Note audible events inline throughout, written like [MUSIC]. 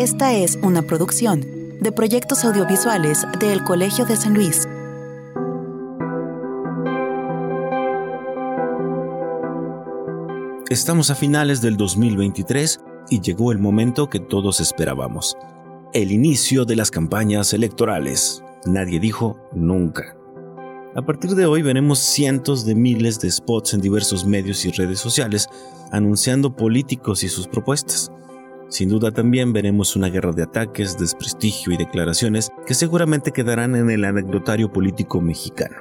Esta es una producción de proyectos audiovisuales del Colegio de San Luis. Estamos a finales del 2023 y llegó el momento que todos esperábamos. El inicio de las campañas electorales. Nadie dijo nunca. A partir de hoy veremos cientos de miles de spots en diversos medios y redes sociales anunciando políticos y sus propuestas. Sin duda también veremos una guerra de ataques, desprestigio y declaraciones que seguramente quedarán en el anecdotario político mexicano.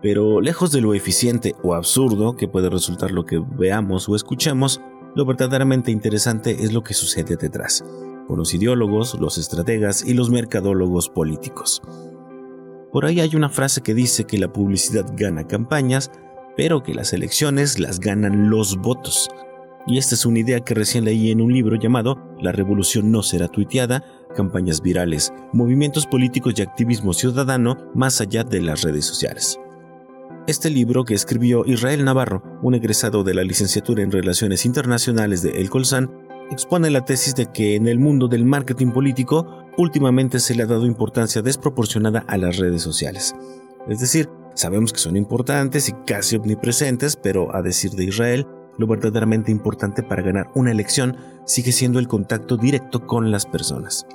Pero lejos de lo eficiente o absurdo que puede resultar lo que veamos o escuchemos, lo verdaderamente interesante es lo que sucede detrás, con los ideólogos, los estrategas y los mercadólogos políticos. Por ahí hay una frase que dice que la publicidad gana campañas, pero que las elecciones las ganan los votos. Y esta es una idea que recién leí en un libro llamado La revolución no será tuiteada, campañas virales, movimientos políticos y activismo ciudadano más allá de las redes sociales. Este libro que escribió Israel Navarro, un egresado de la licenciatura en Relaciones Internacionales de El Colsan, expone la tesis de que en el mundo del marketing político últimamente se le ha dado importancia desproporcionada a las redes sociales. Es decir, sabemos que son importantes y casi omnipresentes, pero a decir de Israel, lo verdaderamente importante para ganar una elección sigue siendo el contacto directo con las personas.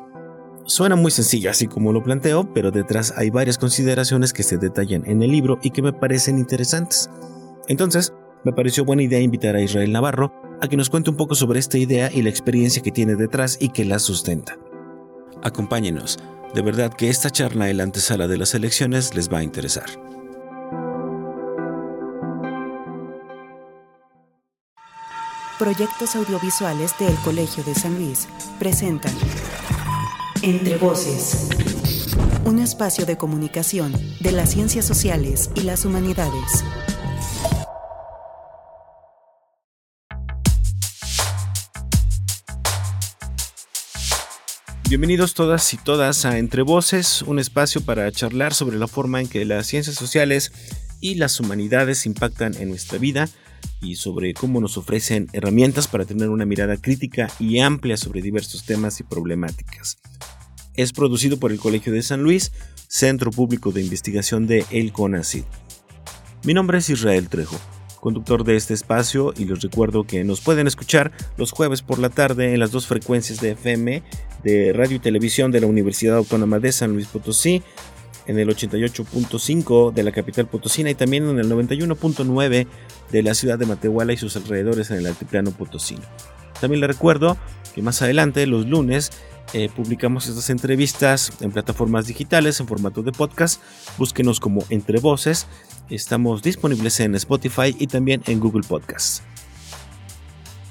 Suena muy sencillo así como lo planteo, pero detrás hay varias consideraciones que se detallan en el libro y que me parecen interesantes. Entonces, me pareció buena idea invitar a Israel Navarro a que nos cuente un poco sobre esta idea y la experiencia que tiene detrás y que la sustenta. Acompáñenos, de verdad que esta charla en la antesala de las elecciones les va a interesar. Proyectos audiovisuales del Colegio de San Luis presentan Entre Voces, un espacio de comunicación de las ciencias sociales y las humanidades. Bienvenidos todas y todas a Entre Voces, un espacio para charlar sobre la forma en que las ciencias sociales y las humanidades impactan en nuestra vida y sobre cómo nos ofrecen herramientas para tener una mirada crítica y amplia sobre diversos temas y problemáticas. Es producido por el Colegio de San Luis, Centro Público de Investigación de El CONACYT. Mi nombre es Israel Trejo, conductor de este espacio y les recuerdo que nos pueden escuchar los jueves por la tarde en las dos frecuencias de FM de radio y televisión de la Universidad Autónoma de San Luis Potosí en el 88.5 de la capital potosina y también en el 91.9 de la ciudad de Matehuala y sus alrededores en el altiplano potosino. También le recuerdo que más adelante, los lunes, eh, publicamos estas entrevistas en plataformas digitales en formato de podcast. Búsquenos como Entre Voces. Estamos disponibles en Spotify y también en Google Podcasts.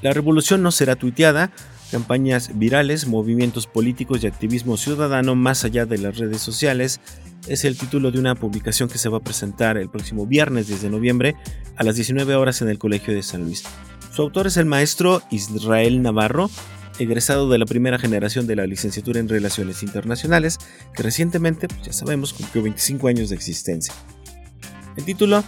La revolución no será tuiteada, campañas virales, movimientos políticos y activismo ciudadano más allá de las redes sociales es el título de una publicación que se va a presentar el próximo viernes 10 de noviembre a las 19 horas en el Colegio de San Luis. Su autor es el maestro Israel Navarro, egresado de la primera generación de la licenciatura en Relaciones Internacionales, que recientemente, pues ya sabemos, cumplió 25 años de existencia. El título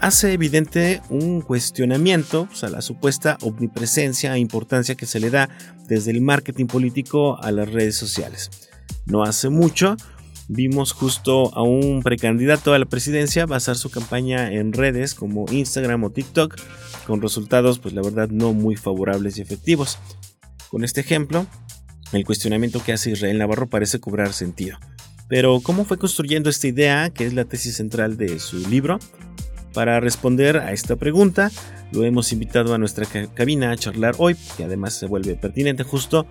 hace evidente un cuestionamiento pues, a la supuesta omnipresencia e importancia que se le da desde el marketing político a las redes sociales. No hace mucho, vimos justo a un precandidato a la presidencia basar su campaña en redes como Instagram o TikTok, con resultados pues la verdad no muy favorables y efectivos. Con este ejemplo, el cuestionamiento que hace Israel Navarro parece cobrar sentido. Pero ¿cómo fue construyendo esta idea, que es la tesis central de su libro? Para responder a esta pregunta, lo hemos invitado a nuestra cabina a charlar hoy, que además se vuelve pertinente justo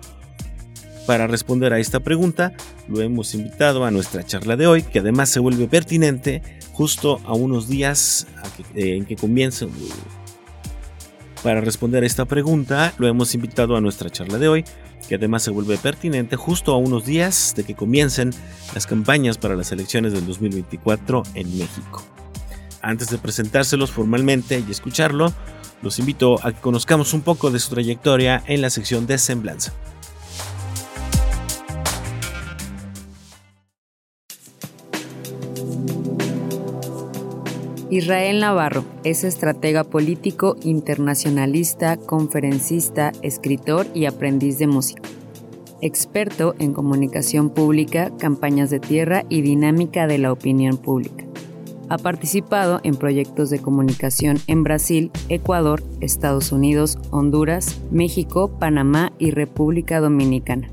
para responder a esta pregunta, lo hemos invitado a nuestra charla de hoy, que además se vuelve pertinente justo a unos días eh, en que comienza. Para responder a esta pregunta, lo hemos invitado a nuestra charla de hoy, que además se vuelve pertinente justo a unos días de que comiencen las campañas para las elecciones del 2024 en México. Antes de presentárselos formalmente y escucharlo, los invito a que conozcamos un poco de su trayectoria en la sección de Semblanza. Israel Navarro es estratega político, internacionalista, conferencista, escritor y aprendiz de música. experto en comunicación pública, campañas de tierra y dinámica de la opinión pública. Ha participado en proyectos de comunicación en Brasil, Ecuador, Estados Unidos, Honduras, México, Panamá y República Dominicana.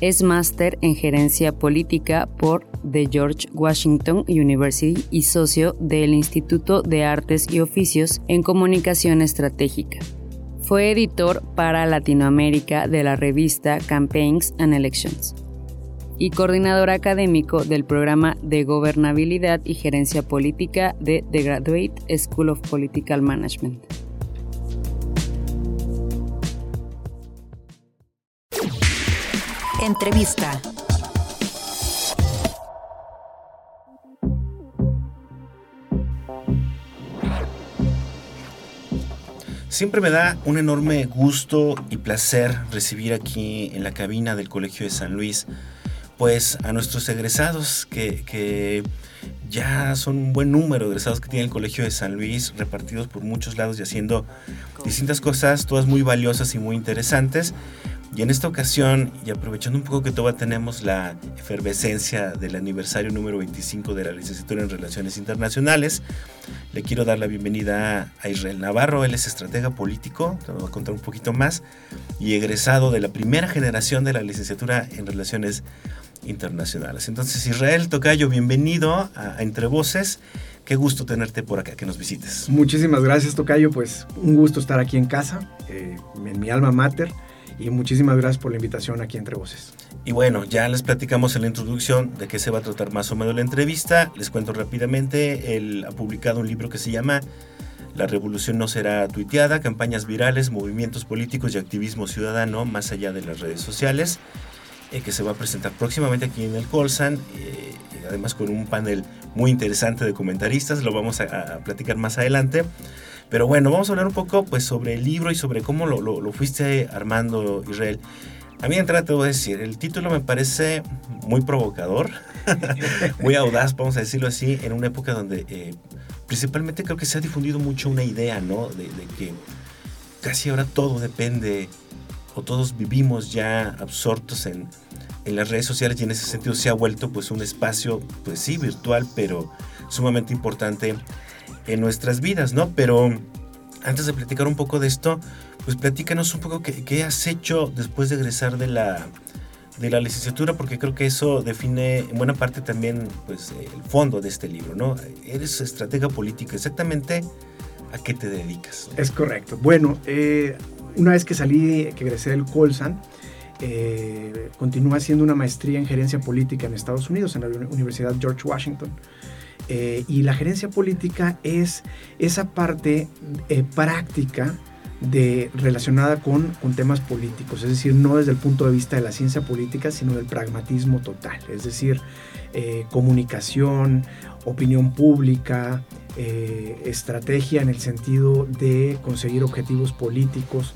Es máster en gerencia política por The George Washington University y socio del Instituto de Artes y Oficios en Comunicación Estratégica. Fue editor para Latinoamérica de la revista Campaigns and Elections y coordinador académico del programa de Gobernabilidad y Gerencia Política de The Graduate School of Political Management. Entrevista. Siempre me da un enorme gusto y placer recibir aquí en la cabina del Colegio de San Luis pues a nuestros egresados que, ya son un buen número de egresados que tiene el Colegio de San Luis repartidos por muchos lados y haciendo distintas cosas, todas muy valiosas y muy interesantes. Y en esta ocasión, y aprovechando un poco que todavía tenemos la efervescencia del aniversario número 25 de la licenciatura en Relaciones Internacionales, le quiero dar la bienvenida a Israel Navarro. Él es estratega político, te voy a contar un poquito más, y egresado de la primera generación de la licenciatura en Relaciones internacionales. Entonces, Israel Tocayo, bienvenido a, Entre Voces. Qué gusto tenerte por acá, que nos visites. Muchísimas gracias, Tocayo. Pues un gusto estar aquí en casa, eh, en mi alma mater, y muchísimas gracias por la invitación aquí Entre Voces. Y bueno, ya les platicamos en la introducción de qué se va a tratar más o menos la entrevista. Les cuento rápidamente, él ha publicado un libro que se llama La revolución no será tuiteada, campañas virales, movimientos políticos y activismo ciudadano más allá de las redes sociales. Eh, que se va a presentar próximamente aquí en el Colsan, eh, además con un panel muy interesante de comentaristas, lo vamos a, platicar más adelante. Pero bueno, vamos a hablar un poco pues, sobre el libro y sobre cómo lo, fuiste armando, Israel. A mí entrada te voy a decir, el título me parece muy provocador, [LAUGHS] muy audaz, vamos a decirlo así, en una época donde eh, principalmente creo que se ha difundido mucho una idea, ¿no? De, de, que casi ahora todo depende o todos vivimos ya absortos en, en las redes sociales y en ese sentido se ha vuelto pues un espacio, pues sí, virtual, pero sumamente importante en nuestras vidas, ¿no? Pero antes de platicar un poco de esto, pues platícanos un poco qué, has hecho después de egresar de la, de la licenciatura, porque creo que eso define en buena parte también pues, el fondo de este libro, ¿no? Eres estratega política, exactamente a qué te dedicas. Es correcto. Bueno, eh, una vez que salí, que egresé del Colsan, eh, continúa haciendo una maestría en gerencia política en Estados Unidos, en la Universidad George Washington. Eh, y la gerencia política es esa parte eh, práctica de, relacionada con, con, temas políticos, es decir, no desde el punto de vista de la ciencia política, sino del pragmatismo total, es decir, comunicación, opinión pública, estrategia en el sentido de conseguir objetivos políticos,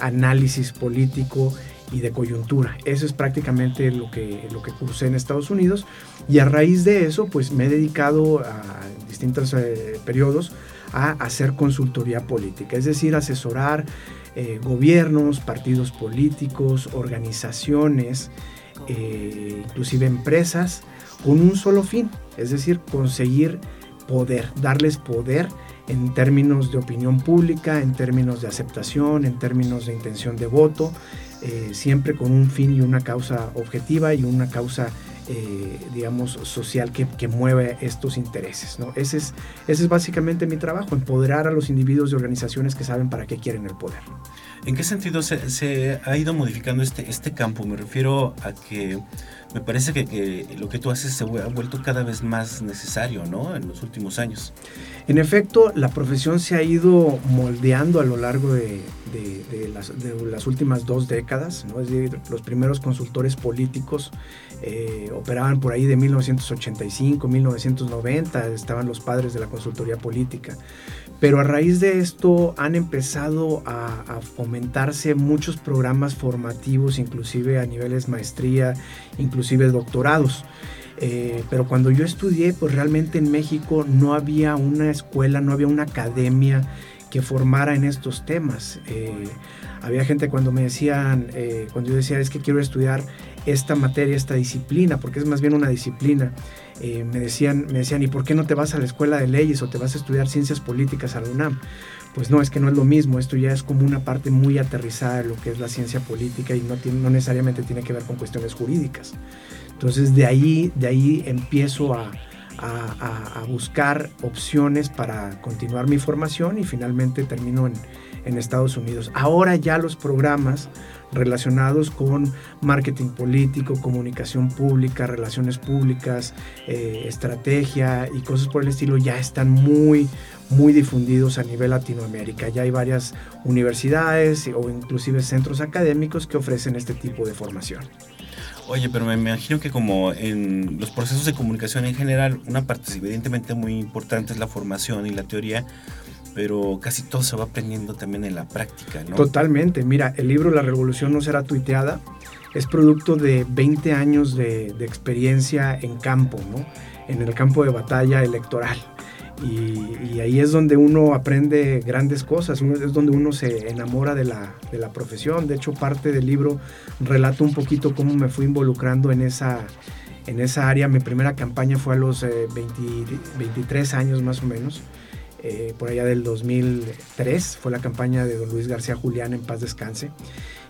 análisis político y de coyuntura. Eso es prácticamente lo que, lo que cursé en Estados Unidos y a raíz de eso pues me he dedicado a distintos eh, periodos a hacer consultoría política, es decir, asesorar eh, gobiernos, partidos políticos, organizaciones, eh, inclusive empresas, con un solo fin, es decir, conseguir poder, darles poder en términos de opinión pública, en términos de aceptación, en términos de intención de voto, eh, siempre con un fin y una causa objetiva y una causa, eh, digamos, social que, que mueve estos intereses. ¿no? Ese, es, ese es básicamente mi trabajo, empoderar a los individuos y organizaciones que saben para qué quieren el poder. ¿En qué sentido se, ha ido modificando este, este campo? Me refiero a que me parece que, lo que tú haces se ha vuelto cada vez más necesario, ¿no? En los últimos años. En efecto, la profesión se ha ido moldeando a lo largo de, las, últimas dos décadas, ¿no? Es decir, los primeros consultores políticos eh, operaban por ahí de 1985, 1990, estaban los padres de la consultoría política. Pero a raíz de esto han empezado a, fomentarse muchos programas formativos, inclusive a niveles maestría, inclusive doctorados. Eh, pero cuando yo estudié, pues realmente en México no había una escuela, no había una academia que formara en estos temas. Eh, había gente cuando me decían, eh, cuando yo decía es que quiero estudiar esta materia, esta disciplina, porque es más bien una disciplina, eh, me, decían, me decían, ¿y por qué no te vas a la escuela de leyes o te vas a estudiar ciencias políticas a la UNAM? Pues no, es que no es lo mismo, esto ya es como una parte muy aterrizada de lo que es la ciencia política y no, tiene, no necesariamente tiene que ver con cuestiones jurídicas. Entonces de ahí, de ahí empiezo a, a, buscar opciones para continuar mi formación y finalmente termino en, en Estados Unidos. Ahora ya los programas relacionados con marketing político, comunicación pública, relaciones públicas, eh, estrategia y cosas por el estilo ya están muy, muy difundidos a nivel Latinoamérica. Ya hay varias universidades o inclusive centros académicos que ofrecen este tipo de formación. Oye, pero me imagino que como en los procesos de comunicación en general, una parte evidentemente muy importante es la formación y la teoría, pero casi todo se va aprendiendo también en la práctica, ¿no? Totalmente. Mira, el libro La Revolución no será tuiteada es producto de 20 años de, de experiencia en campo, ¿no? En el campo de batalla electoral. Y, ahí es donde uno aprende grandes cosas, es donde uno se enamora de la, de la, profesión. De hecho, parte del libro relato un poquito cómo me fui involucrando en esa, en esa área. Mi primera campaña fue a los 23 eh, años más o menos. Eh, por allá del 2003 fue la campaña de don Luis García Julián en paz descanse.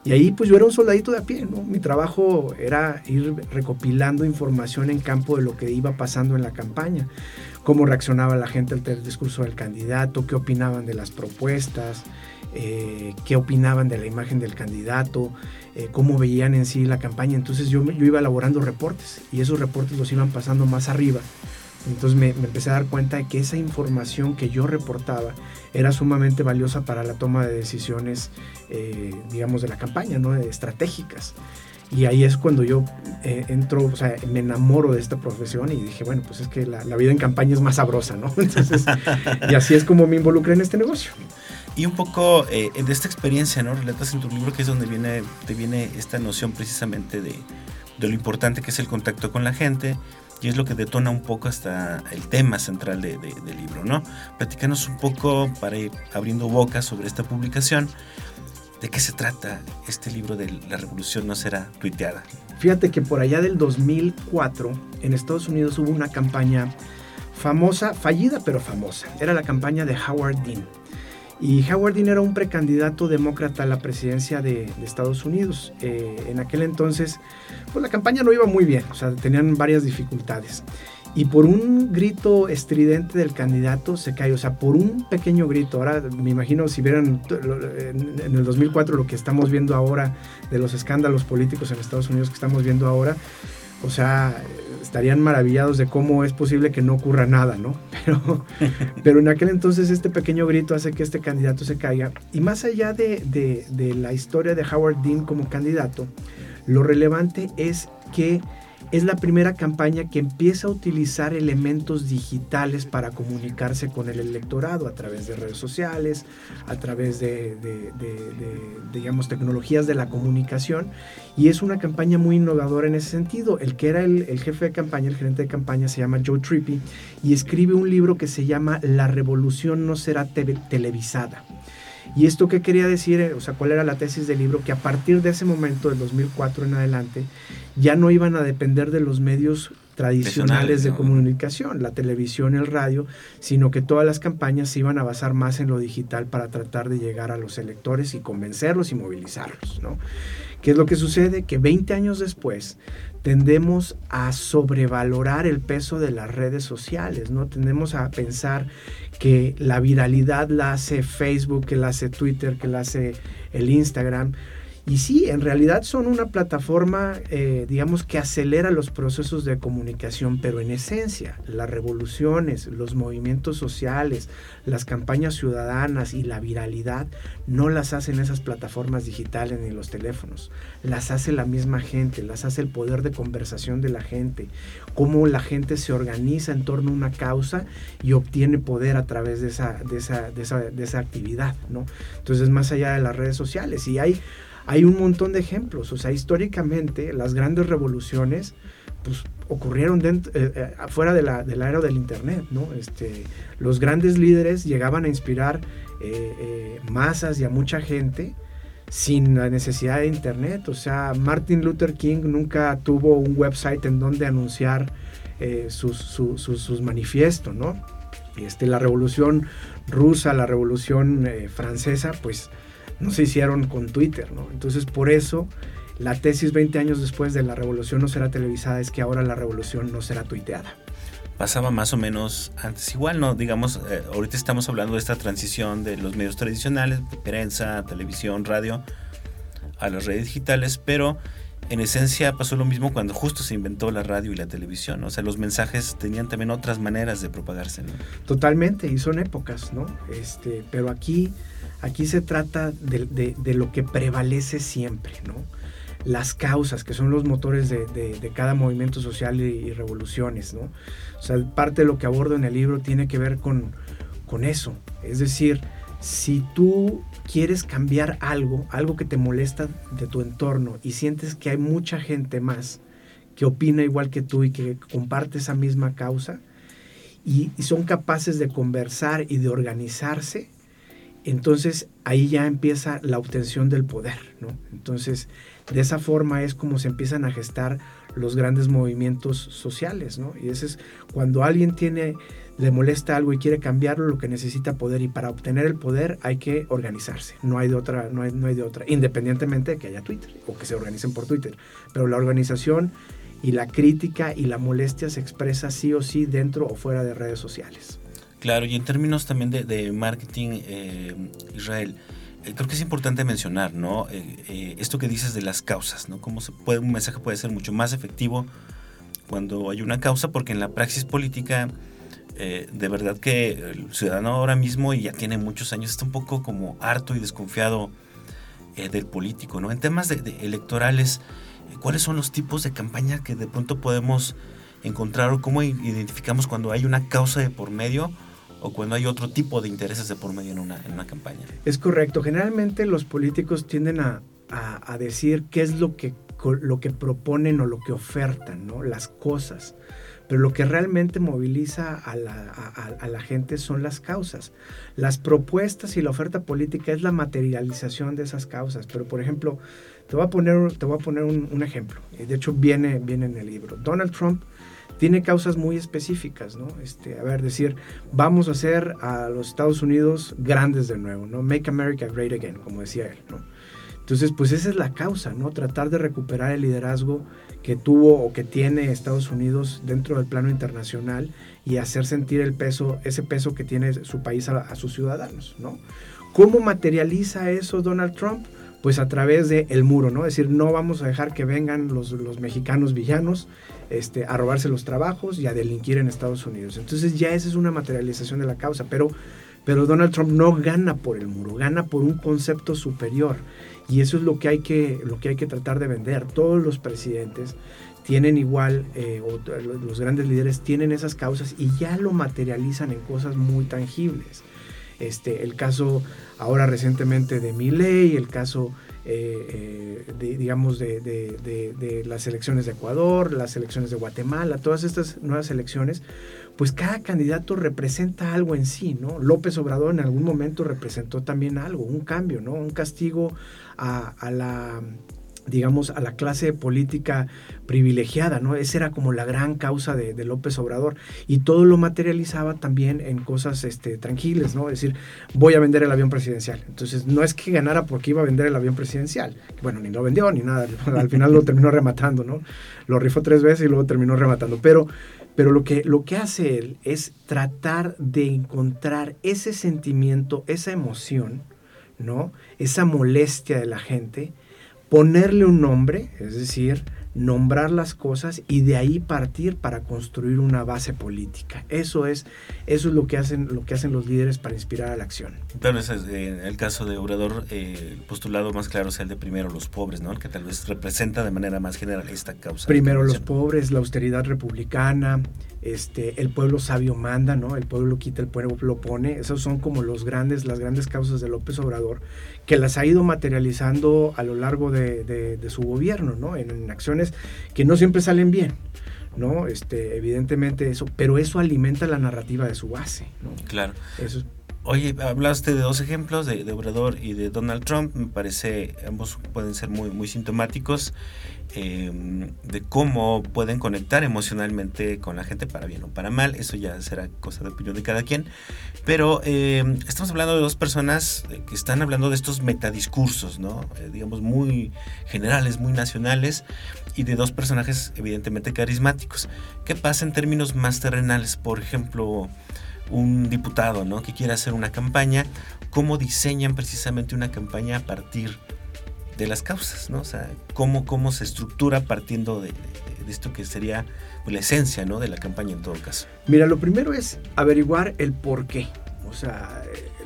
Y ahí pues yo era un soldadito de a pie, ¿no? Mi trabajo era ir recopilando información en campo de lo que iba pasando en la campaña cómo reaccionaba la gente al discurso del candidato, qué opinaban de las propuestas, eh, qué opinaban de la imagen del candidato, eh, cómo veían en sí la campaña. Entonces yo, yo, iba elaborando reportes y esos reportes los iban pasando más arriba. Entonces me, empecé a dar cuenta de que esa información que yo reportaba era sumamente valiosa para la toma de decisiones, eh, digamos, de la campaña, ¿no? estratégicas. Y ahí es cuando yo eh, entro, o sea, me enamoro de esta profesión y dije, bueno, pues es que la, vida en campaña es más sabrosa, ¿no? [LAUGHS] Entonces, y así es como me involucré en este negocio. Y un poco eh, de esta experiencia, ¿no? Relatas en tu libro que es donde viene, te viene esta noción precisamente de, de lo importante que es el contacto con la gente, y es lo que detona un poco hasta el tema central de, del libro, ¿no? Platícanos un poco para ir abriendo boca sobre esta publicación, ¿De qué se trata este libro de La Revolución no será tuiteada? Fíjate que por allá del 2004 en Estados Unidos hubo una campaña famosa, fallida pero famosa. Era la campaña de Howard Dean. Y Howard Dean era un precandidato demócrata a la presidencia de, Estados Unidos. Eh, en aquel entonces, pues la campaña no iba muy bien, o sea, tenían varias dificultades y por un grito estridente del candidato se cae, o sea, por un pequeño grito. Ahora me imagino si vieran en el 2004 lo que estamos viendo ahora de los escándalos políticos en Estados Unidos que estamos viendo ahora, o sea, estarían maravillados de cómo es posible que no ocurra nada, ¿no? [LAUGHS] Pero, pero en aquel entonces este pequeño grito hace que este candidato se caiga. Y más allá de, de, de la historia de Howard Dean como candidato, lo relevante es que es la primera campaña que empieza a utilizar elementos digitales para comunicarse con el electorado a través de redes sociales, a través de, digamos, tecnologías de la comunicación. Y es una campaña muy innovadora en ese sentido. El que era el, jefe de campaña, el gerente de campaña, se llama Joe Trippi y escribe un libro que se llama La revolución no será televisada. ¿Y esto qué quería decir? O sea, ¿cuál era la tesis del libro? Que a partir de ese momento, del 2004 en adelante, ya no iban a depender de los medios tradicionales de comunicación, la televisión, el radio, sino que todas las campañas se iban a basar más en lo digital para tratar de llegar a los electores y convencerlos y movilizarlos, ¿no? ¿Qué es lo que sucede? Que 20 años después tendemos a sobrevalorar el peso de las redes sociales, ¿no? Tendemos a pensar que la viralidad la hace Facebook, que la hace Twitter, que la hace el Instagram, y sí, en realidad son una plataforma, eh, digamos, que acelera los procesos de comunicación, pero en esencia, las revoluciones, los movimientos sociales, las campañas ciudadanas y la viralidad no las hacen esas plataformas digitales ni los teléfonos, las hace la misma gente, las hace el poder de conversación de la gente, cómo la gente se organiza en torno a una causa y obtiene poder a través de esa, de esa, de esa, de esa actividad, ¿no? Entonces, más allá de las redes sociales, y hay hay un montón de ejemplos. O sea, históricamente las grandes revoluciones pues, ocurrieron dentro, eh, eh, afuera de la, era del Internet. ¿no? Este, los grandes líderes llegaban a inspirar masas y a mucha gente sin la necesidad de internet. O sea, Martin Luther King nunca tuvo un website en donde anunciar sus, sus, manifiestos, ¿no? Este, la revolución rusa, la revolución francesa, pues no se hicieron con Twitter, ¿no? Entonces por eso la tesis 20 años después de la revolución no será televisada es que ahora la revolución no será tuiteada. Pasaba más o menos antes igual, ¿no? Digamos, eh, ahorita estamos hablando de esta transición de los medios tradicionales, prensa, televisión, radio, a las redes digitales, pero en esencia pasó lo mismo cuando justo se inventó la radio y la televisión. O sea, los mensajes tenían también otras maneras de propagarse. ¿no? Totalmente, y son épocas, ¿no? Este, pero aquí, aquí se trata de, de lo que prevalece siempre, ¿no? las causas, que son los motores de, cada movimiento social y, revoluciones, ¿no? O sea, parte de lo que abordo en el libro tiene que ver con, con eso. Es decir, si tú quieres cambiar algo, algo que te molesta de tu entorno y sientes que hay mucha gente más que opina igual que tú y que comparte esa misma causa y son capaces de conversar y de organizarse, entonces ahí ya empieza la obtención del poder, ¿no? Entonces, de esa forma es como se empiezan a gestar los grandes movimientos sociales, ¿no? Y ese es cuando alguien tiene, le molesta algo y quiere cambiarlo, lo que necesita poder. Y para obtener el poder hay que organizarse. No hay de otra, no hay, no hay de otra, independientemente de que haya Twitter o que se organicen por Twitter. Pero la organización y la crítica y la molestia se expresa sí o sí dentro o fuera de redes sociales. Claro, y en términos también de, marketing, eh, Israel, eh, creo que es importante mencionar, ¿no? Eh, esto que dices de las causas, ¿no? Cómo se puede, un mensaje puede ser mucho más efectivo cuando hay una causa, porque en la praxis política, de verdad que el ciudadano ahora mismo, y ya tiene muchos años, está un poco como harto y desconfiado del político, ¿no? En temas electorales, ¿cuáles son los tipos de campaña que de pronto podemos encontrar o cómo identificamos cuando hay una causa de por medio? O cuando hay otro tipo de intereses de por medio en una, en una campaña. Es correcto. Generalmente los políticos tienden a, a, decir qué es lo que, lo que proponen o lo que ofertan, ¿no? las cosas. Pero lo que realmente moviliza a la, a, la, gente son las causas. Las propuestas y la oferta política es la materialización de esas causas. Pero, por ejemplo, te voy a poner, te voy a poner un, un ejemplo. De hecho, viene, viene en el libro. Donald Trump tiene causas muy específicas, ¿no? Este, a ver, decir, vamos a hacer a los Estados Unidos grandes de nuevo, ¿no? Make America Great Again, como decía él, ¿no? Entonces, pues esa es la causa, ¿no? Tratar de recuperar el liderazgo que tuvo o que tiene Estados Unidos dentro del plano internacional y hacer sentir el peso, ese peso que tiene su país a, sus ciudadanos, ¿no? ¿Cómo materializa eso Donald Trump? Pues a través del el muro, ¿no? Es decir, no vamos a dejar que vengan los, mexicanos villanos este, a robarse los trabajos y a delinquir en Estados Unidos. Entonces ya esa es una materialización de la causa, pero, pero Donald Trump no gana por el muro, gana por un concepto superior. Y eso es lo que hay que, lo que, hay que tratar de vender. Todos los presidentes tienen igual, eh, los grandes líderes tienen esas causas y ya lo materializan en cosas muy tangibles. Este, el caso ahora recientemente de Milley, el caso eh, eh, digamos, de, las elecciones de Ecuador, las elecciones de Guatemala, todas estas nuevas elecciones, pues cada candidato representa algo en sí, ¿no? López Obrador en algún momento representó también algo, un cambio, ¿no? Un castigo a la digamos, a la clase política privilegiada, ¿no? Esa era como la gran causa de, López Obrador y todo lo materializaba también en cosas este, tranquilas, ¿no? Es decir, voy a vender el avión presidencial. Entonces, no es que ganara porque iba a vender el avión presidencial. Bueno, ni lo vendió ni nada. [LAUGHS] Al final lo terminó rematando, ¿no? Lo rifó tres veces y luego terminó rematando. Pero, pero lo, que, lo que hace él es tratar de encontrar ese sentimiento, esa emoción, ¿no? Esa molestia de la gente ponerle un nombre, es decir, nombrar las cosas y de ahí partir para construir una base política. Eso es, eso es lo que hacen, lo que hacen los líderes para inspirar a la acción. Claro, ese es eh, el caso de Obrador, eh, el postulado más claro es el de primero los pobres, ¿no? El que tal vez representa de manera más general esta causa. Primero los pobres, la austeridad republicana, este, el pueblo sabio manda, ¿no? El pueblo quita, el pueblo lo pone. Esos son como los grandes, las grandes causas de López Obrador, que las ha ido materializando a lo largo de, su gobierno, ¿no? En, acciones que no siempre salen bien. ¿no? Este, evidentemente eso, pero eso alimenta la narrativa de su base, ¿no? Claro. Eso Oye, hablaste de dos ejemplos, de, Obrador y de Donald Trump. Me parece, ambos pueden ser muy, muy sintomáticos em, de cómo pueden conectar emocionalmente con la gente para bien o para mal. Eso ya será cosa de opinión de cada quien. Pero em, estamos hablando de dos personas eh, que están hablando de estos metadiscursos, ¿no? Eh, digamos, muy generales, muy nacionales, y de dos personajes evidentemente carismáticos. ¿Qué pasa en términos más terrenales? Por ejemplo un diputado ¿no? que quiere hacer una campaña, cómo diseñan precisamente una campaña a partir de las causas, ¿no? O sea, cómo, cómo se estructura partiendo de, esto que sería pues, la esencia ¿no? de la campaña en todo caso. Mira, lo primero es averiguar el por qué, o sea,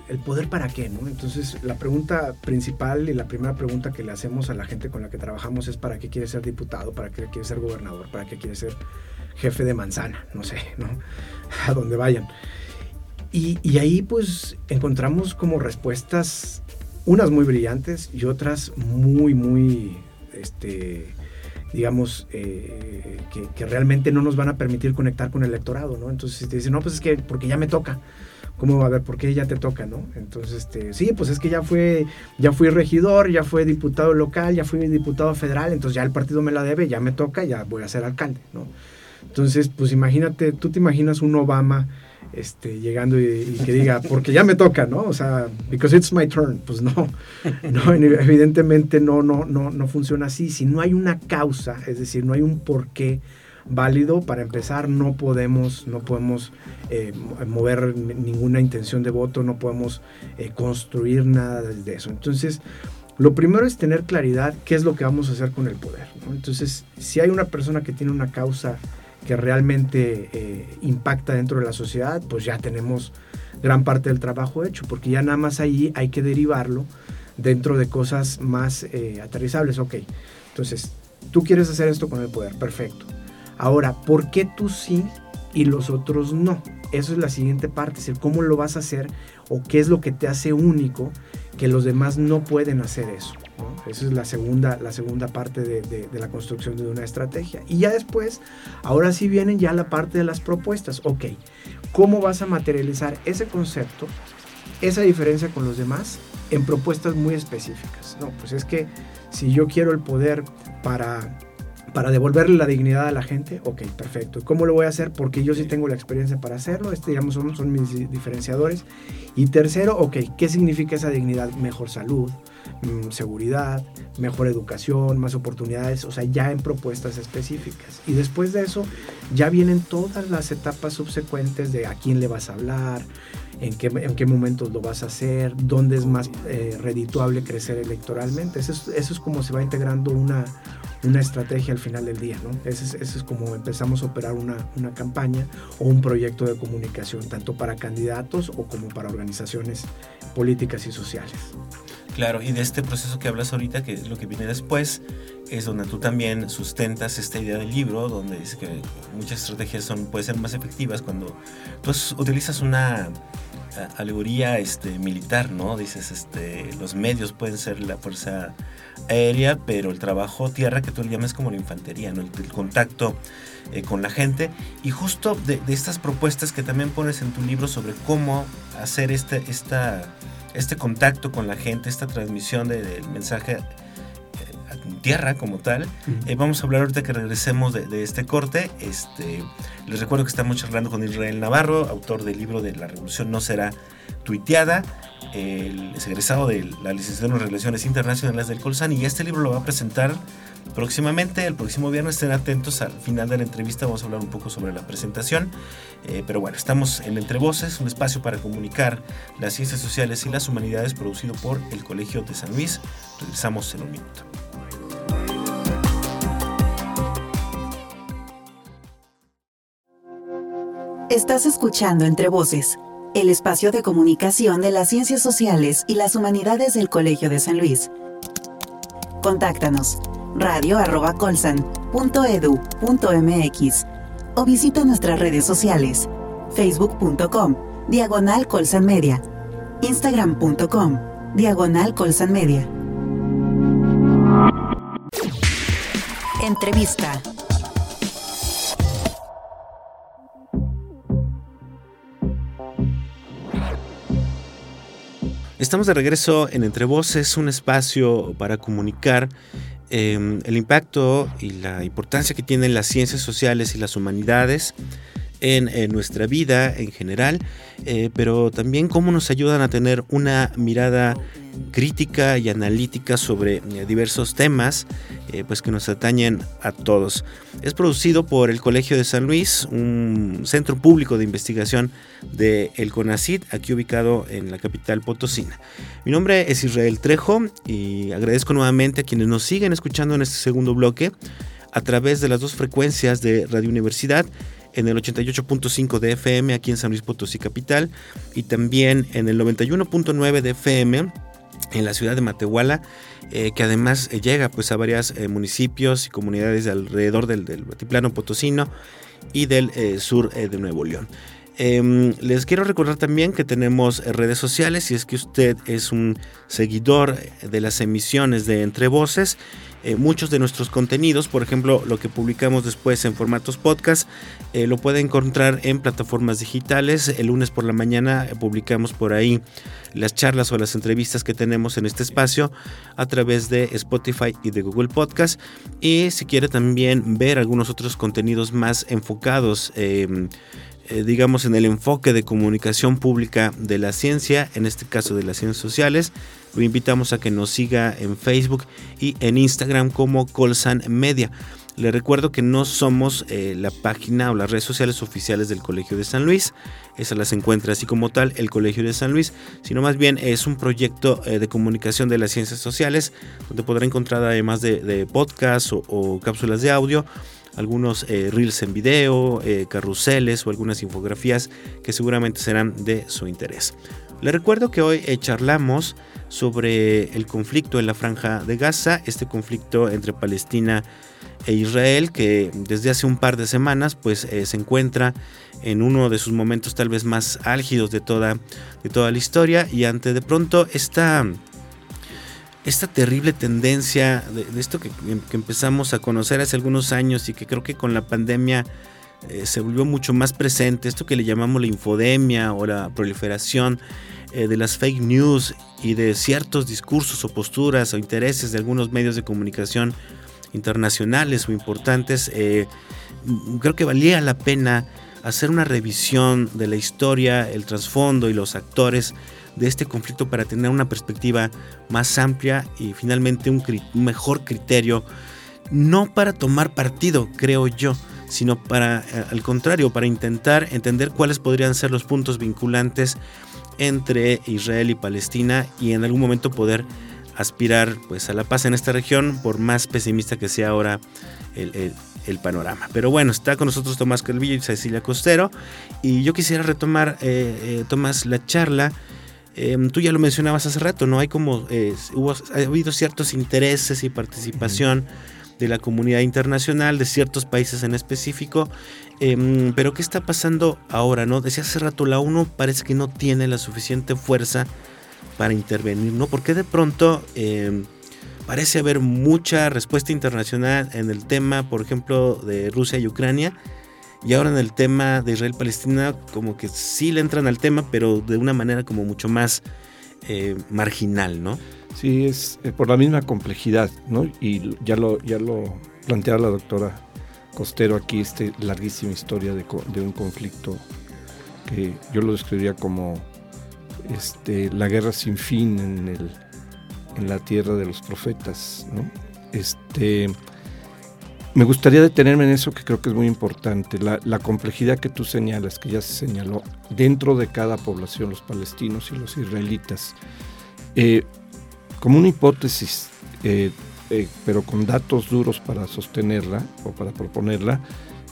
el poder para qué, ¿no? Entonces, la pregunta principal y la primera pregunta que le hacemos a la gente con la que trabajamos es para qué quiere ser diputado, para qué quiere ser gobernador, para qué quiere ser jefe de manzana, no sé, ¿no? [LAUGHS] A donde vayan. Y, ahí pues encontramos como respuestas, unas muy brillantes y otras muy, muy, este, digamos, eh, que, realmente no nos van a permitir conectar con el electorado, ¿no? Entonces te dicen, no, pues es que porque ya me toca. ¿Cómo va a ver? ¿Por qué ya te toca, no? Entonces, este, sí, pues es que ya fue, ya fui regidor, ya fui diputado local, ya fui diputado federal, entonces ya el partido me la debe, ya me toca, ya voy a ser alcalde, ¿no? Entonces, pues imagínate, tú te imaginas un Obama este, llegando y, que diga, porque ya me toca, ¿no? O sea, because it's my turn. Pues no, [LAUGHS] no evidentemente no, no, no, no funciona así. Si no hay una causa, es decir, no hay un porqué válido, para empezar, no podemos, no podemos eh, mover ninguna intención de voto, no podemos eh, construir nada de eso. Entonces, lo primero es tener claridad qué es lo que vamos a hacer con el poder. Entonces, si hay una persona que tiene una causa que realmente eh, impacta dentro de la sociedad, pues ya tenemos gran parte del trabajo hecho, porque ya nada más ahí hay que derivarlo dentro de cosas más eh, aterrizables. Ok, entonces, tú quieres hacer esto con el poder, perfecto. Ahora, ¿por qué tú sí y los otros no? Eso es la siguiente parte, es decir, cómo lo vas a hacer o qué es lo que te hace único que los demás no pueden hacer eso. Esa es la segunda, la segunda parte de, la construcción de una estrategia. Y ya después, ahora sí vienen ya la parte de las propuestas. Ok, ¿cómo vas a materializar ese concepto, esa diferencia con los demás, en propuestas muy específicas? No, pues es que si yo quiero el poder para para devolverle la dignidad a la gente, ok, perfecto. ¿Cómo lo voy a hacer? Porque yo sí tengo la experiencia para hacerlo, este, digamos, son, son mis diferenciadores. Y tercero, ok, ¿qué significa esa dignidad? Mejor salud, mm, seguridad, mejor educación, más oportunidades, o sea, ya en propuestas específicas. Y después de eso, ya vienen todas las etapas subsecuentes de a quién le vas a hablar, en qué, en qué momentos lo vas a hacer, dónde es más eh, redituable crecer electoralmente. Eso es, eso es como se va integrando una, una estrategia al final del día, ¿no? Ese es, es como empezamos a operar una, una, campaña o un proyecto de comunicación, tanto para candidatos o como para organizaciones políticas y sociales. Claro, y de este proceso que hablas ahorita, que es lo que viene después, es donde tú también sustentas esta idea del libro, donde dice que muchas estrategias son, pueden ser más efectivas cuando tú utilizas una alegoría este, militar, ¿no? Dices, este, los medios pueden ser la fuerza aérea, pero el trabajo tierra que tú le llamas como la infantería, ¿no? El, contacto eh, con la gente. Y justo de, estas propuestas que también pones en tu libro sobre cómo hacer este, esta, este contacto con la gente, esta transmisión del mensaje tierra como tal. Eh, vamos a hablar ahorita que regresemos de, este corte. Este, les recuerdo que estamos charlando con Israel Navarro, autor del libro de La Revolución no será tuiteada. El, es egresado de la licenciatura en Relaciones Internacionales del Colsan y este libro lo va a presentar próximamente, el próximo viernes. Estén atentos al final de la entrevista, vamos a hablar un poco sobre la presentación. Eh, pero bueno, estamos en Entre Voces, un espacio para comunicar las ciencias sociales y las humanidades producido por el Colegio de San Luis. Regresamos en un minuto. Estás escuchando Entre Voces, el espacio de comunicación de las ciencias sociales y las humanidades del Colegio de San Luis. Contáctanos radio.colsan.edu.mx o visita nuestras redes sociales facebook.com diagonal colsan media instagram.com diagonal colsan media Entrevista Estamos de regreso en Entre Voces, un espacio para comunicar em, el impacto y la importancia que tienen las ciencias sociales y las humanidades en, nuestra vida en general, eh, pero también cómo nos ayudan a tener una mirada crítica y analítica sobre eh, diversos temas eh, pues que nos atañen a todos. Es producido por el Colegio de San Luis, un centro público de investigación del el CONACID, aquí ubicado en la capital potosina. Mi nombre es Israel Trejo y agradezco nuevamente a quienes nos siguen escuchando en este segundo bloque a través de las dos frecuencias de Radio Universidad en el 88.5 de FM aquí en San Luis Potosí Capital y también en el 91.9 de FM en la ciudad de Matehuala, eh, que además eh, llega pues a varios eh, municipios y comunidades alrededor del, del Altiplano Potosino y del sur de Nuevo León. Em, les quiero recordar también que tenemos redes sociales, si es que usted es un seguidor de las emisiones de Entre Voces, eh, muchos de nuestros contenidos, por ejemplo, lo que publicamos después en formatos podcast, eh, lo puede encontrar en plataformas digitales. El lunes por la mañana publicamos por ahí las charlas o las entrevistas que tenemos en este espacio a través de Spotify y de Google Podcast. Y si quiere también ver algunos otros contenidos más enfocados, em, eh, digamos, en el enfoque de comunicación pública de la ciencia, en este caso de las ciencias sociales, lo invitamos a que nos siga en Facebook y en Instagram como Colsan Media. Le recuerdo que no somos eh, la página o las redes sociales oficiales del Colegio de San Luis. Esas las encuentra así como tal el Colegio de San Luis, sino más bien es un proyecto eh, de comunicación de las ciencias sociales, donde podrá encontrar además de, podcasts o, cápsulas de audio, algunos eh, reels en video, carruseles o algunas infografías que seguramente serán de su interés. Le recuerdo que hoy charlamos sobre el conflicto en la franja de Gaza, este conflicto entre Palestina e Israel que desde hace un par de semanas pues eh, se encuentra en uno de sus momentos tal vez más álgidos de toda, de toda la historia y ante de pronto esta, esta terrible tendencia de, esto que, empezamos a conocer hace algunos años y que creo que con la pandemia eh, se volvió mucho más presente, esto que le llamamos la infodemia o la proliferación eh, de las fake news y de ciertos discursos o posturas o intereses de algunos medios de comunicación internacionales o importantes, eh, creo que valía la pena hacer una revisión de la historia, el trasfondo y los actores de este conflicto para tener una perspectiva más amplia y finalmente un, mejor criterio, no para tomar partido, creo yo, sino para, eh, al contrario, para intentar entender cuáles podrían ser los puntos vinculantes entre Israel y Palestina y en algún momento poder aspirar pues a la paz en esta región por más pesimista que sea ahora el, panorama. Pero bueno, está con nosotros Tomás Calvillo y Cecilia Costero y yo quisiera retomar, eh, eh, Tomás, la charla. Em, tú ya lo mencionabas hace rato, ¿no? Hay como, eh, hubo, ha habido ciertos intereses y participación de la comunidad internacional, de ciertos países en específico. Em, pero ¿qué está pasando ahora? ¿no? Decía hace rato, la ONU parece que no tiene la suficiente fuerza para intervenir, ¿no? Porque de pronto em, parece haber mucha respuesta internacional en el tema, por ejemplo, de Rusia y Ucrania. Y ahora en el tema de Israel-Palestina, como que sí le entran al tema, pero de una manera como mucho más eh, marginal, ¿no? Sí, es eh, por la misma complejidad, ¿no? Y ya lo, ya lo plantea la doctora Costero aquí, esta larguísima historia de, un conflicto que yo lo describiría como este, la guerra sin fin en, el, en la tierra de los profetas, ¿no? Este, me gustaría detenerme en eso que creo que es muy importante, la, complejidad que tú señalas, que ya se señaló, dentro de cada población, los palestinos y los israelitas. Eh, como una hipótesis, eh, eh, pero con datos duros para sostenerla o para proponerla,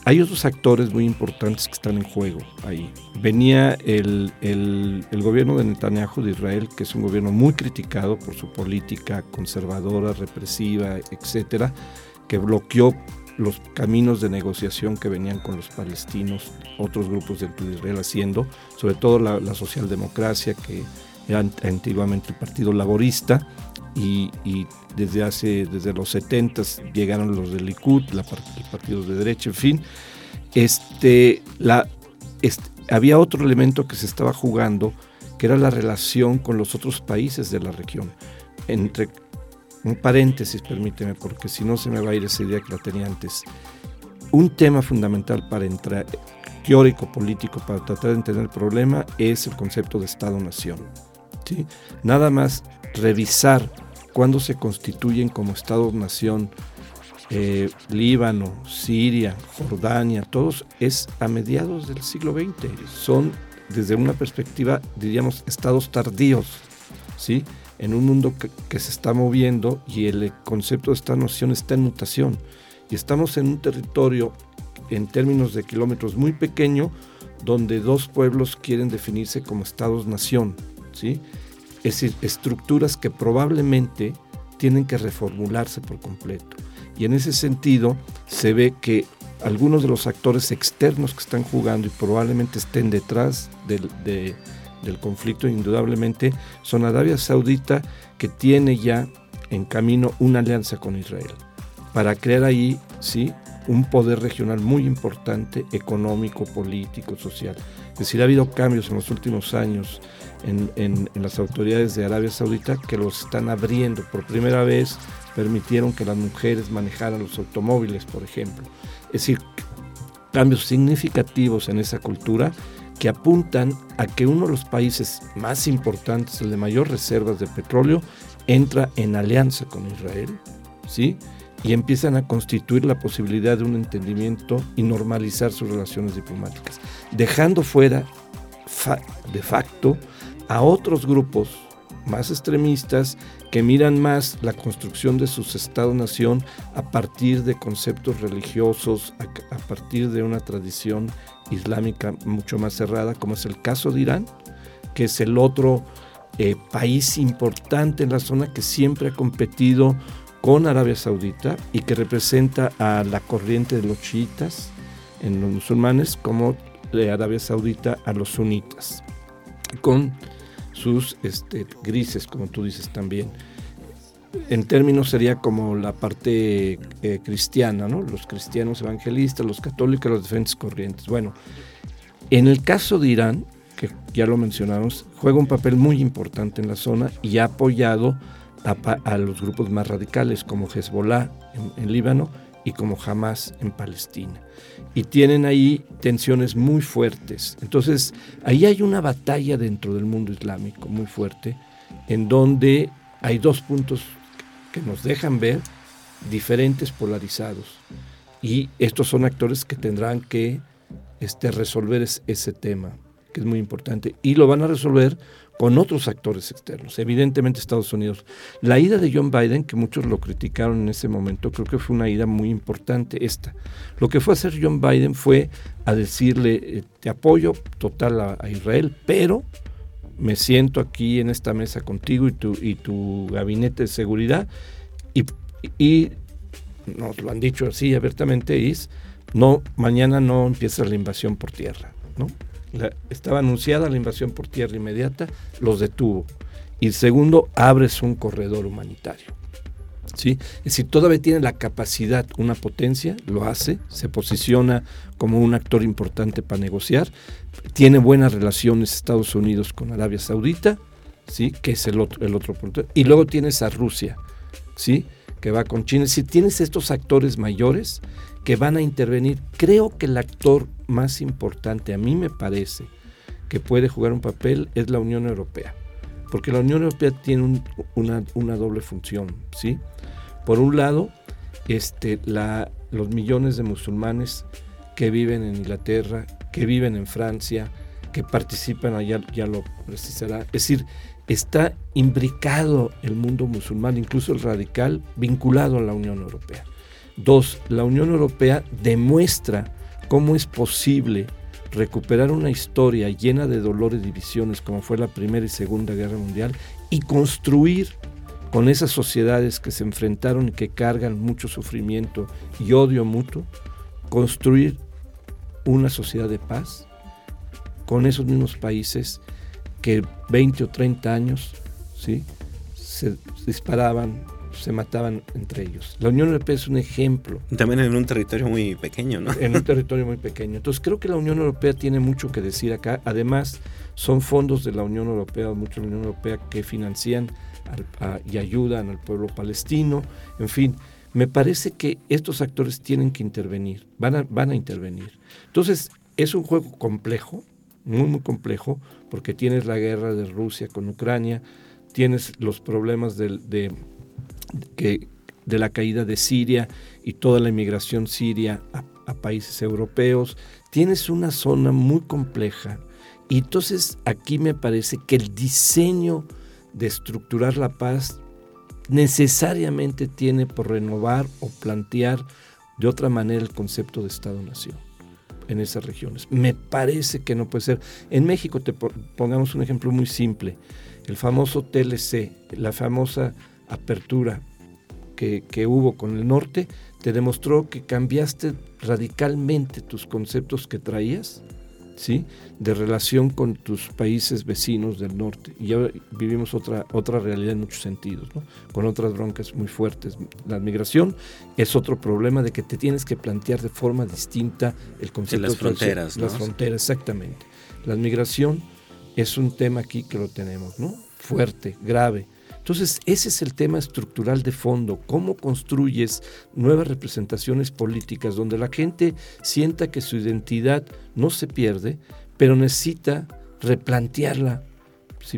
hay otros actores muy importantes que están en juego ahí. Venía el, el, gobierno de Netanyahu de Israel, que es un gobierno muy criticado por su política conservadora, represiva, etcétera, que bloqueó los caminos de negociación que venían con los palestinos, otros grupos de Israel haciendo, sobre todo la, la socialdemocracia que antiguamente el Partido Laborista, y, desde hace desde los 70 llegaron los del Likud, la, el partido de derecha, en fin. Este, la, este, había otro elemento que se estaba jugando, que era la relación con los otros países de la región. Entre un paréntesis, permíteme, porque si no se me va a ir esa idea que la tenía antes. Un tema fundamental para entrar, teórico político, para tratar de entender el problema, es el concepto de Estado-Nación. ¿sí? Nada más revisar cuándo se constituyen como Estado-Nación eh, Líbano, Siria, Jordania, todos es a mediados del siglo XX. Son, desde una perspectiva, diríamos, estados tardíos, ¿sí? En un mundo que, se está moviendo y el concepto de esta noción está en mutación. Y estamos en un territorio, en términos de kilómetros, muy pequeño, donde dos pueblos quieren definirse como estados-nación, ¿sí? Es decir, estructuras que probablemente tienen que reformularse por completo. Y en ese sentido se ve que algunos de los actores externos que están jugando y probablemente estén detrás del, del conflicto, indudablemente, son Arabia Saudita, que tiene ya en camino una alianza con Israel, para crear ahí, sí, un poder regional muy importante, económico, político, social. Es decir, ha habido cambios en los últimos años en, en, las autoridades de Arabia Saudita que los están abriendo. Por primera vez permitieron que las mujeres manejaran los automóviles, por ejemplo. Es decir, cambios significativos en esa cultura que apuntan a que uno de los países más importantes, el de mayor reservas de petróleo, entra en alianza con Israel, ¿sí? Y empiezan a constituir la posibilidad de un entendimiento y normalizar sus relaciones diplomáticas, dejando fuera de facto a otros grupos más extremistas que miran más la construcción de sus Estado-nación a partir de conceptos religiosos, a, partir de una tradición islámica mucho más cerrada, como es el caso de Irán, que es el otro eh, país importante en la zona que siempre ha competido con Arabia Saudita y que representa a la corriente de los chiitas en los musulmanes como de Arabia Saudita a los sunitas, con sus este, grises, como tú dices también. En términos sería como la parte eh, cristiana, ¿no? Los cristianos evangelistas, los católicos, las diferentes corrientes. Bueno, en el caso de Irán, que ya lo mencionamos, juega un papel muy importante en la zona y ha apoyado a, los grupos más radicales como Hezbollah en Líbano y como Hamas en Palestina y tienen ahí tensiones muy fuertes. Entonces, ahí hay una batalla dentro del mundo islámico muy fuerte, en donde hay dos puntos que nos dejan ver diferentes polarizados. Y estos son actores que tendrán que este, resolver ese tema, que es muy importante. Y lo van a resolver con otros actores externos, evidentemente Estados Unidos. La ida de John Biden, que muchos lo criticaron en ese momento, creo que fue una ida muy importante esta. Lo que fue a hacer John Biden fue a decirle, eh, te apoyo total a, Israel, pero me siento aquí en esta mesa contigo y tu, y tu gabinete de seguridad y, y nos lo han dicho así abiertamente, es, no, mañana no empieza la invasión por tierra, ¿no? Estaba anunciada la invasión por tierra inmediata, los detuvo. Y segundo, abres un corredor humanitario. ¿Sí? Es decir, todavía tiene la capacidad, una potencia, lo hace, se posiciona como un actor importante para negociar, tiene buenas relaciones Estados Unidos con Arabia Saudita, ¿sí? que es el otro, el otro punto, y luego tienes a Rusia, ¿sí? que va con China. Si tienes estos actores mayores que van a intervenir, creo que el actor más importante, a mí me parece, que puede jugar un papel es la Unión Europea. Porque la Unión Europea tiene una, doble función, ¿sí? Por un lado, este, la, los millones de musulmanes que viven en Inglaterra, que viven en Francia, que participan allá, ya lo precisará. Es decir, está imbricado el mundo musulmán, incluso el radical, vinculado a la Unión Europea. Dos, la Unión Europea demuestra cómo es posible recuperar una historia llena de dolor y divisiones como fue la Primera y Segunda Guerra Mundial y construir con esas sociedades que se enfrentaron y que cargan mucho sufrimiento y odio mutuo, construir una sociedad de paz con esos mismos países que 20 o 30 años ¿sí? se disparaban, se mataban entre ellos. La Unión Europea es un ejemplo. También en un territorio muy pequeño, ¿no? En un [LAUGHS] territorio muy pequeño. Entonces creo que la Unión Europea tiene mucho que decir acá. Además, son fondos de la Unión Europea, mucho de la Unión Europea, que financian y ayudan al pueblo palestino. En fin, me parece que estos actores tienen que intervenir, van a, van a intervenir. Entonces, es un juego complejo, muy, muy complejo, porque tienes la guerra de Rusia con Ucrania, tienes los problemas de, de, de la caída de Siria y toda la inmigración siria a, países europeos, tienes una zona muy compleja. Y entonces aquí me parece que el diseño de estructurar la paz necesariamente tiene por renovar o plantear de otra manera el concepto de Estado-Nación en esas regiones. Me parece que no puede ser. En México, te pongamos un ejemplo muy simple, el famoso TLC, la famosa apertura que, que hubo con el norte, te demostró que cambiaste radicalmente tus conceptos que traías ¿sí? de relación con tus países vecinos del norte. Y ahora vivimos otra, otra realidad en muchos sentidos, con otras broncas muy fuertes. La migración es otro problema de que te tienes que plantear de forma distinta el concepto de las fronteras. Las fronteras, exactamente. La migración es un tema aquí que lo tenemos, ¿no? fuerte, grave. Entonces, ese es el tema estructural de fondo, cómo construyes nuevas representaciones políticas donde la gente sienta que su identidad no se pierde, pero necesita replantearla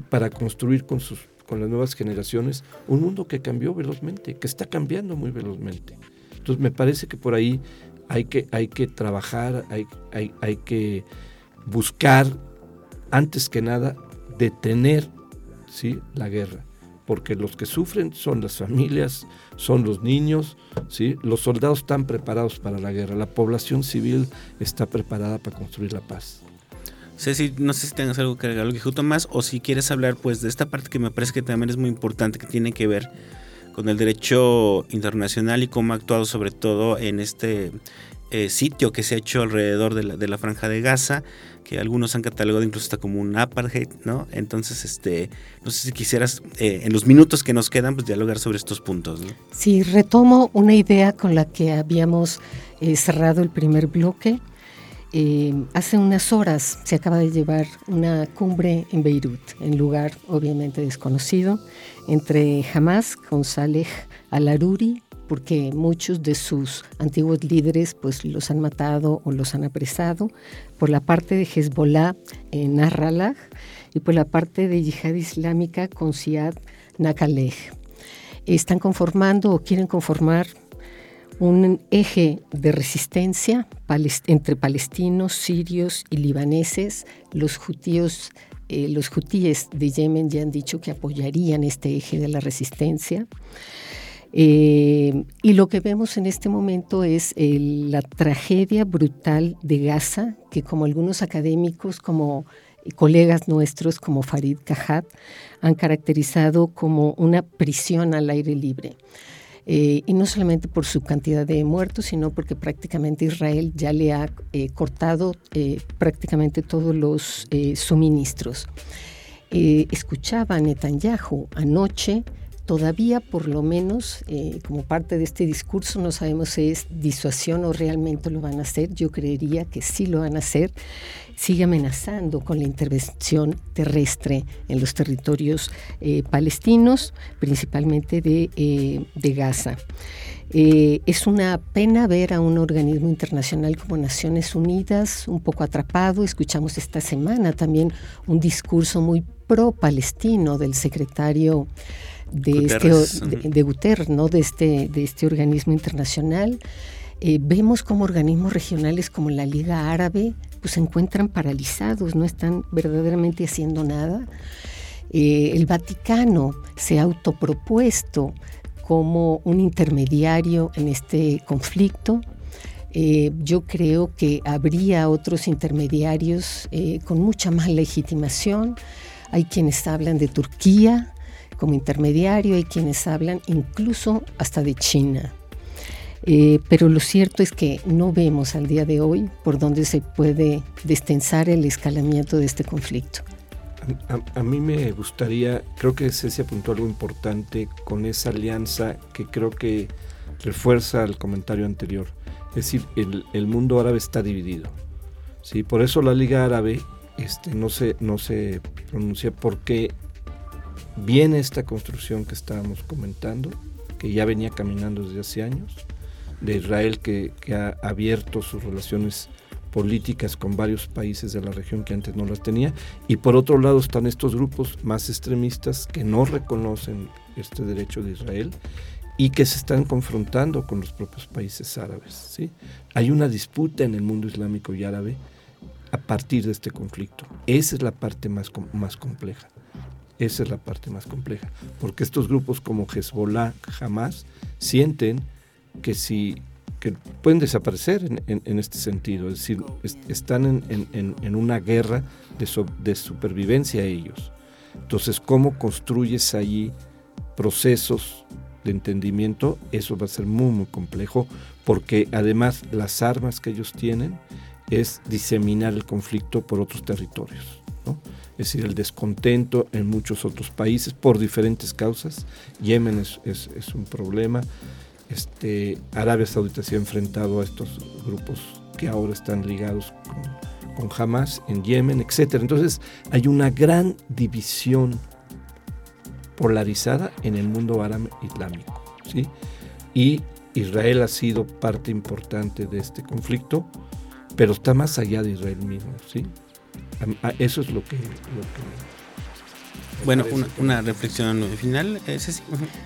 para construir con, las nuevas generaciones un mundo que cambió velozmente, que está cambiando muy velozmente. Entonces, me parece que por ahí hay que, trabajar, hay, que buscar, antes que nada, detener la guerra porque los que sufren son las familias, son los niños, ¿sí? los soldados están preparados para la guerra, la población civil está preparada para construir la paz. Ceci, no sé si tengas algo que agregar, algo que o si quieres hablar pues de esta parte que me parece que también es muy importante, que tiene que ver con el derecho internacional y cómo ha actuado sobre todo en este eh, sitio que se ha hecho alrededor de la, de la franja de Gaza, que algunos han catalogado incluso hasta como un apartheid, ¿no? Entonces, este, no sé si quisieras, eh, en los minutos que nos quedan, pues dialogar sobre estos puntos, ¿no? Sí, retomo una idea con la que habíamos eh, cerrado el primer bloque. Eh, hace unas horas se acaba de llevar una cumbre en Beirut, en lugar obviamente desconocido, entre Hamas con Saleh al-Aruri, porque muchos de sus antiguos líderes pues los han matado o los han apresado, por la parte de Hezbollah en Narrallah y por la parte de Yihad Islámica con Siad Nakalej. Están conformando o quieren conformar un eje de resistencia entre palestinos, sirios y libaneses. Los judíos, eh, los hutíes de Yemen ya han dicho que apoyarían este eje de la resistencia. Eh, y lo que vemos en este momento es la tragedia brutal de Gaza, que como algunos académicos, como colegas nuestros, como Farid Kahat, han caracterizado como una prisión al aire libre. Eh, y no solamente por su cantidad de muertos, sino porque prácticamente Israel ya le ha eh, cortado prácticamente todos los suministros. escuchaba a Netanyahu anoche Todavía, por lo menos, eh, como parte de este discurso, no sabemos si es disuasión o realmente lo van a hacer. Yo creería que sí lo van a hacer. Sigue amenazando con la intervención terrestre en los territorios eh, palestinos, principalmente de, eh, Gaza. es una pena ver a un organismo internacional como Naciones Unidas un poco atrapado. Escuchamos esta semana también un discurso muy pro-palestino del secretario de, este, de, Guterres, ¿no? de, este, de este organismo internacional. Eh, vemos como organismos regionales como la Liga Árabe pues, se encuentran paralizados, no están verdaderamente haciendo nada. Eh, el Vaticano se ha autopropuesto como un intermediario en este conflicto. Eh, yo creo que habría otros intermediarios con mucha más legitimación. Hay quienes hablan de Turquía, como intermediario, hay quienes hablan incluso hasta de China. Eh, pero lo cierto es que no vemos al día de hoy por dónde se puede destensar el escalamiento de este conflicto. A, mí me gustaría, creo que Ceci apuntó algo importante con esa alianza que creo que refuerza el comentario anterior. Es decir, el, mundo árabe está dividido. ¿sí? Por eso la Liga Árabe este, no, se, no se pronuncia porque viene esta construcción que estábamos comentando, que ya venía caminando desde hace años, de Israel que, ha abierto sus relaciones políticas con varios países de la región que antes no las tenía. Y por otro lado están estos grupos más extremistas que no reconocen este derecho de Israel y que se están confrontando con los propios países árabes. ¿sí? Hay una disputa en el mundo islámico y árabe a partir de este conflicto. Esa es la parte más, más compleja. Esa es la parte más compleja. Porque estos grupos como Hezbollah, Hamas, sienten que si que pueden desaparecer en, este sentido, es decir, están en, una guerra de, de, supervivencia ellos. Entonces, ¿cómo construyes allí procesos de entendimiento? Eso va a ser muy, muy complejo, porque además las armas que ellos tienen es diseminar el conflicto por otros territorios. Es decir, el descontento en muchos otros países por diferentes causas. Yemen es, un problema. Este, Arabia Saudita se ha enfrentado a estos grupos que ahora están ligados con, con Hamas en Yemen, etc. Entonces hay una gran división polarizada en el mundo árabe islámico. ¿sí? Y Israel ha sido parte importante de este conflicto, pero está más allá de Israel mismo. ¿sí? Eso es lo que, lo que bueno, una, reflexión final,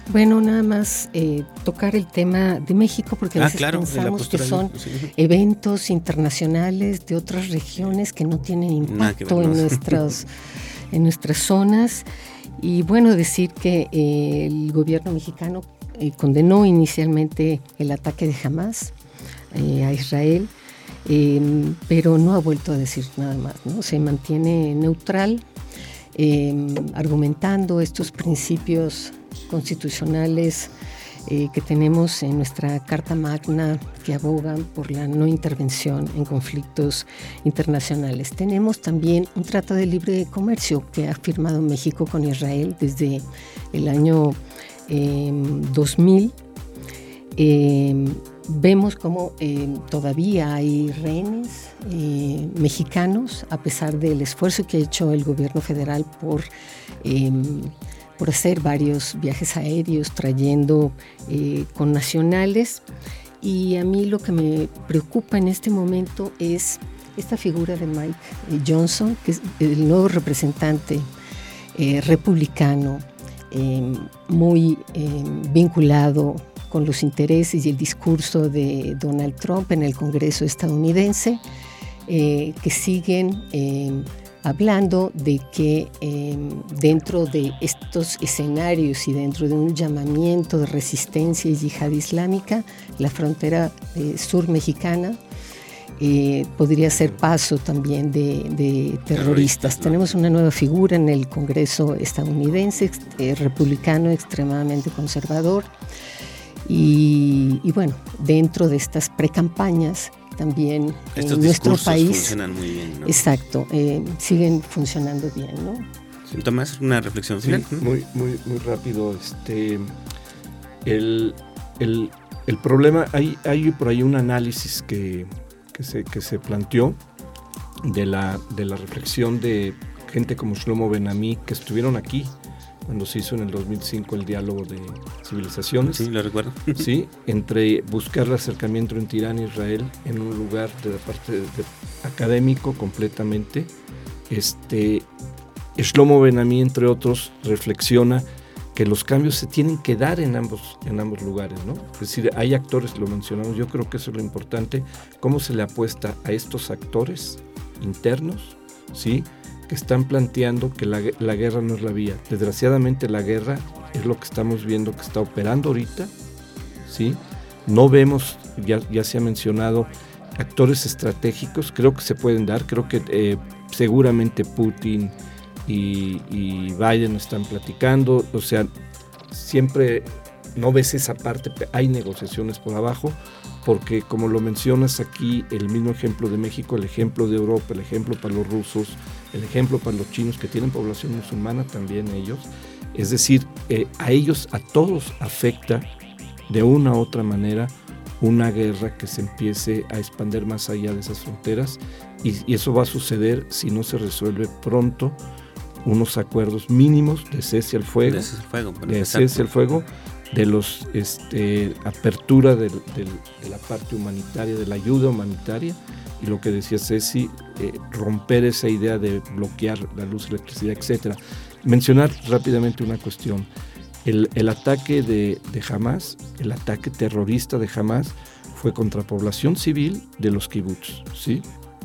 Bueno, nada más eh, tocar el tema de México, porque a ah, veces pensamos que son eventos internacionales de otras regiones que no tienen impacto en, [LAUGHS] nuestras, en nuestras zonas. Y bueno, decir que eh, el gobierno mexicano eh, condenó inicialmente el ataque de Hamas a Israel, pero no ha vuelto a decir nada más, ¿no? Se mantiene neutral Em, argumentando estos principios constitucionales eh, que tenemos en nuestra Carta Magna que abogan por la no intervención en conflictos internacionales. Tenemos también un trato de libre comercio que ha firmado México con Israel desde el año 2000 em, vemos como eh, todavía hay rehenes eh, mexicanos, a pesar del esfuerzo que ha hecho el gobierno federal por, em, por hacer varios viajes aéreos, trayendo eh, con nacionales. Y a mí lo que me preocupa en este momento es esta figura de Mike Johnson, que es el nuevo representante republicano, em, muy em, vinculado con los intereses y el discurso de Donald Trump en el Congreso estadounidense, eh, que siguen eh, hablando de que eh, dentro de estos escenarios y dentro de un llamamiento de resistencia y yihad islámica, la frontera sur mexicana podría ser paso también de, terroristas. Tenemos una nueva figura en el Congreso estadounidense, republicano extremadamente conservador, y, bueno, dentro de estas precampañas también en nuestro país funcionan muy bien. Exacto, eh, siguen funcionando bien, ¿no? Tomás, una reflexión final. muy, muy, muy rápido. Este, el, el, el, problema, hay, hay por ahí un análisis que, que, se, que se planteó de la, de la reflexión de gente como Shlomo Benami que estuvieron aquí cuando se hizo en el 2005 el diálogo de civilizaciones. Sí, lo recuerdo. [LAUGHS] Sí, entre buscar el acercamiento entre Irán e Israel en un lugar de la parte académico completamente. Este, Shlomo Benami, entre otros, reflexiona que los cambios se tienen que dar en ambos, en ambos lugares, ¿no? Es decir, hay actores, lo mencionamos, yo creo que eso es lo importante, cómo se le apuesta a estos actores internos, ¿sí? Que están planteando que la, guerra no es la vía. Desgraciadamente la guerra es lo que estamos viendo que está operando ahorita, ¿sí? No vemos, ya, ya se ha mencionado, actores estratégicos, creo que se pueden dar, creo que eh, seguramente Putin y, y, Biden están platicando, o sea, siempre no ves esa parte, hay negociaciones por abajo, porque como lo mencionas aquí, el mismo ejemplo de México, el ejemplo de Europa, el ejemplo para los rusos, el ejemplo para los chinos que tienen población musulmana, también ellos. Es decir, eh, a ellos, a todos afecta de una u otra manera una guerra que se empiece a expandir más allá de esas fronteras y, eso va a suceder si no se resuelve pronto unos acuerdos mínimos de cese al fuego, de cese al fuego, de los este, apertura de la parte humanitaria, de la ayuda humanitaria y lo que decía Ceci, eh, romper esa idea de bloquear la luz, electricidad, etcétera. Mencionar rápidamente una cuestión. El, ataque de, de, Hamas, el ataque terrorista de Hamas, fue contra población civil de los kibbutz, ¿sí?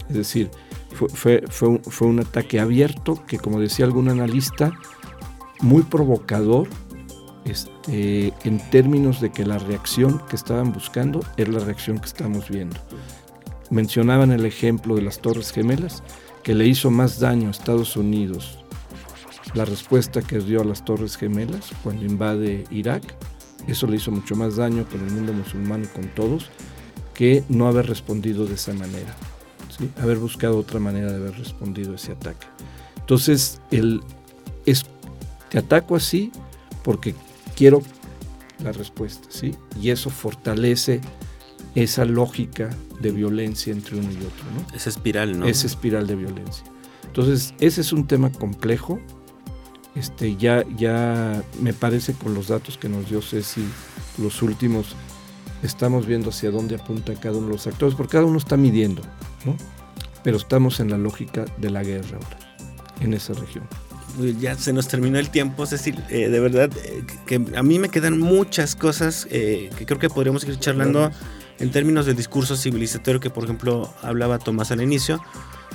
Es decir, fue, fue, un, ataque abierto que, como decía algún analista, muy provocador este, en términos de que la reacción que estaban buscando es la reacción que estamos viendo. Mencionaban el ejemplo de las Torres Gemelas, que le hizo más daño a Estados Unidos la respuesta que dio a las Torres Gemelas cuando invade Irak. Eso le hizo mucho más daño con el mundo musulmán y con todos que no haber respondido de esa manera haber buscado otra manera de haber respondido ese ataque. Entonces, el, es, te ataco así porque quiero la respuesta, ¿sí? Y eso fortalece esa lógica de violencia entre uno y otro, ¿no? Esa espiral, ¿no? Esa espiral de violencia. Entonces, ese es un tema complejo. Este, ya, ya me parece con los datos que nos dio Ceci, los últimos, estamos viendo hacia dónde apunta cada uno de los actores, porque cada uno está midiendo, ¿no? Pero estamos en la lógica de la guerra ahora, en esa región. Ya se nos terminó el tiempo, Cecil. Eh, de verdad, eh, que a mí me quedan muchas cosas eh, que creo que podríamos ir charlando en términos del discurso civilizatorio que, por ejemplo, hablaba Tomás al inicio.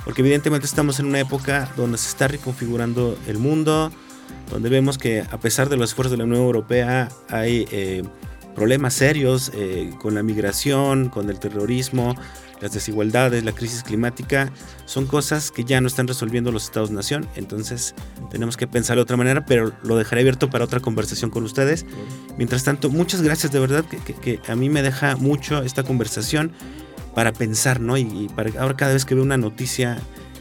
Porque evidentemente estamos en una época donde se está reconfigurando el mundo, donde vemos que a pesar de los esfuerzos de la Unión Europea hay problemas serios eh, con la migración, con el terrorismo, las desigualdades, la crisis climática, son cosas que ya no están resolviendo los estados-nación. Entonces tenemos que pensar de otra manera, pero lo dejaré abierto para otra conversación con ustedes. Mientras tanto, muchas gracias de verdad, que, a mí me deja mucho esta conversación para pensar, ¿no? Y, para ahora cada vez que veo una noticia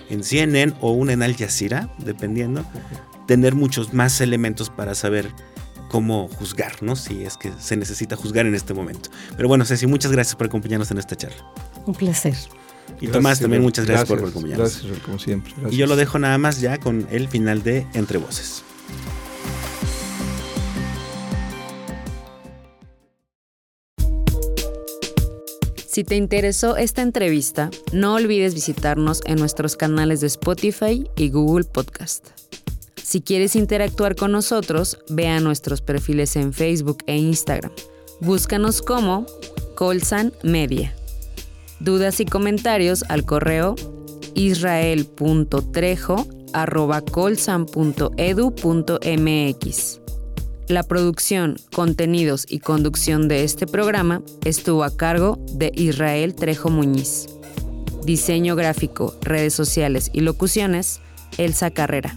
en CNN o una en Al Jazeera, dependiendo, tener muchos más elementos para saber cómo juzgar, ¿no? Si es que se necesita juzgar en este momento. Pero bueno, Ceci, muchas gracias por acompañarnos en esta charla. Un placer. Y Tomás, también muchas gracias, por acompañarnos. Gracias, como siempre. Y yo lo dejo nada más ya con el final de Entre Voces. Si te interesó esta entrevista, no olvides visitarnos en nuestros canales de Spotify y Google Podcast. Si quieres interactuar con nosotros, ve a nuestros perfiles en Facebook e Instagram. Búscanos como Colsan Media. Dudas y comentarios al correo israel.trejo.colsan.edu.mx. La producción, contenidos y conducción de este programa estuvo a cargo de Israel Trejo Muñiz. Diseño gráfico, redes sociales y locuciones, Elsa Carrera.